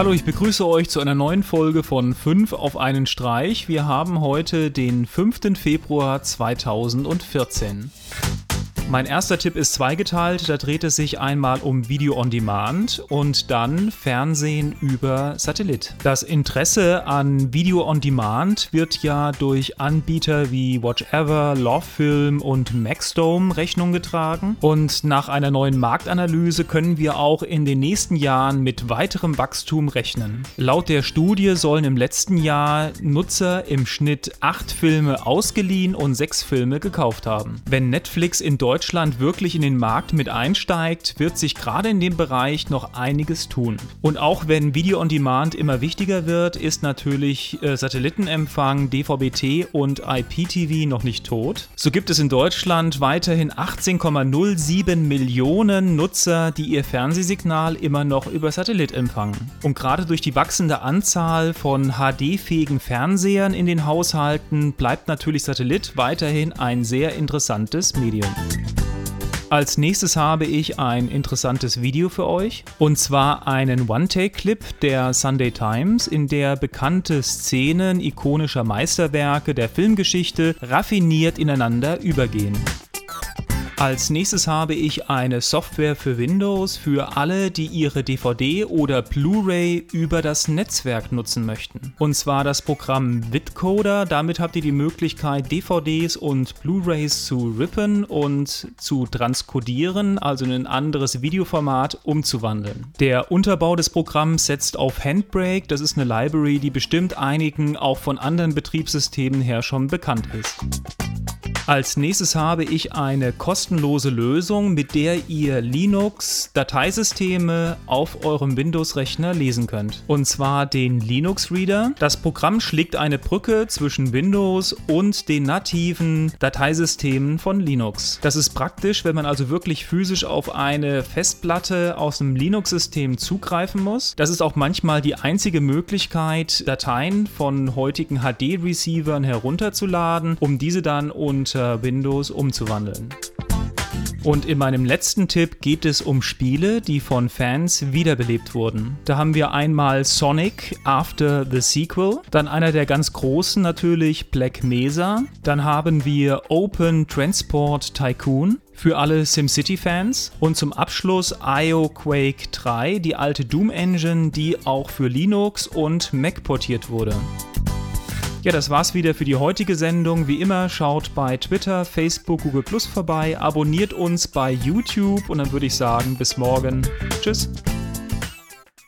Hallo, ich begrüße euch zu einer neuen Folge von 5 auf einen Streich. Wir haben heute den 5. Februar 2014. Mein erster Tipp ist zweigeteilt. Da dreht es sich einmal um Video on Demand und dann Fernsehen über Satellit. Das Interesse an Video on Demand wird ja durch Anbieter wie Watchever, Lovefilm und Maxdome Rechnung getragen. Und nach einer neuen Marktanalyse können wir auch in den nächsten Jahren mit weiterem Wachstum rechnen. Laut der Studie sollen im letzten Jahr Nutzer im Schnitt acht Filme ausgeliehen und sechs Filme gekauft haben. Wenn Netflix in Deutschland Deutschland wirklich in den Markt mit einsteigt, wird sich gerade in dem Bereich noch einiges tun. Und auch wenn Video on Demand immer wichtiger wird, ist natürlich äh, Satellitenempfang, DVB-T und IPTV noch nicht tot. So gibt es in Deutschland weiterhin 18,07 Millionen Nutzer, die ihr Fernsehsignal immer noch über Satellit empfangen. Und gerade durch die wachsende Anzahl von HD-fähigen Fernsehern in den Haushalten bleibt natürlich Satellit weiterhin ein sehr interessantes Medium. Als nächstes habe ich ein interessantes Video für euch und zwar einen One-Take-Clip der Sunday Times, in der bekannte Szenen ikonischer Meisterwerke der Filmgeschichte raffiniert ineinander übergehen. Als nächstes habe ich eine Software für Windows für alle, die ihre DVD oder Blu-ray über das Netzwerk nutzen möchten. Und zwar das Programm Vidcoder. Damit habt ihr die Möglichkeit, DVDs und Blu-rays zu rippen und zu transkodieren, also in ein anderes Videoformat umzuwandeln. Der Unterbau des Programms setzt auf Handbrake. Das ist eine Library, die bestimmt einigen auch von anderen Betriebssystemen her schon bekannt ist. Als nächstes habe ich eine kostenlose Lösung, mit der ihr Linux-Dateisysteme auf eurem Windows-Rechner lesen könnt. Und zwar den Linux Reader. Das Programm schlägt eine Brücke zwischen Windows und den nativen Dateisystemen von Linux. Das ist praktisch, wenn man also wirklich physisch auf eine Festplatte aus einem Linux-System zugreifen muss. Das ist auch manchmal die einzige Möglichkeit, Dateien von heutigen HD-Receivern herunterzuladen, um diese dann unter unter Windows umzuwandeln. Und in meinem letzten Tipp geht es um Spiele, die von Fans wiederbelebt wurden. Da haben wir einmal Sonic After the Sequel, dann einer der ganz großen natürlich Black Mesa, dann haben wir Open Transport Tycoon für alle SimCity-Fans und zum Abschluss IO Quake 3, die alte Doom Engine, die auch für Linux und Mac portiert wurde. Ja, das war's wieder für die heutige Sendung. Wie immer, schaut bei Twitter, Facebook, Google Plus vorbei, abonniert uns bei YouTube und dann würde ich sagen, bis morgen. Tschüss.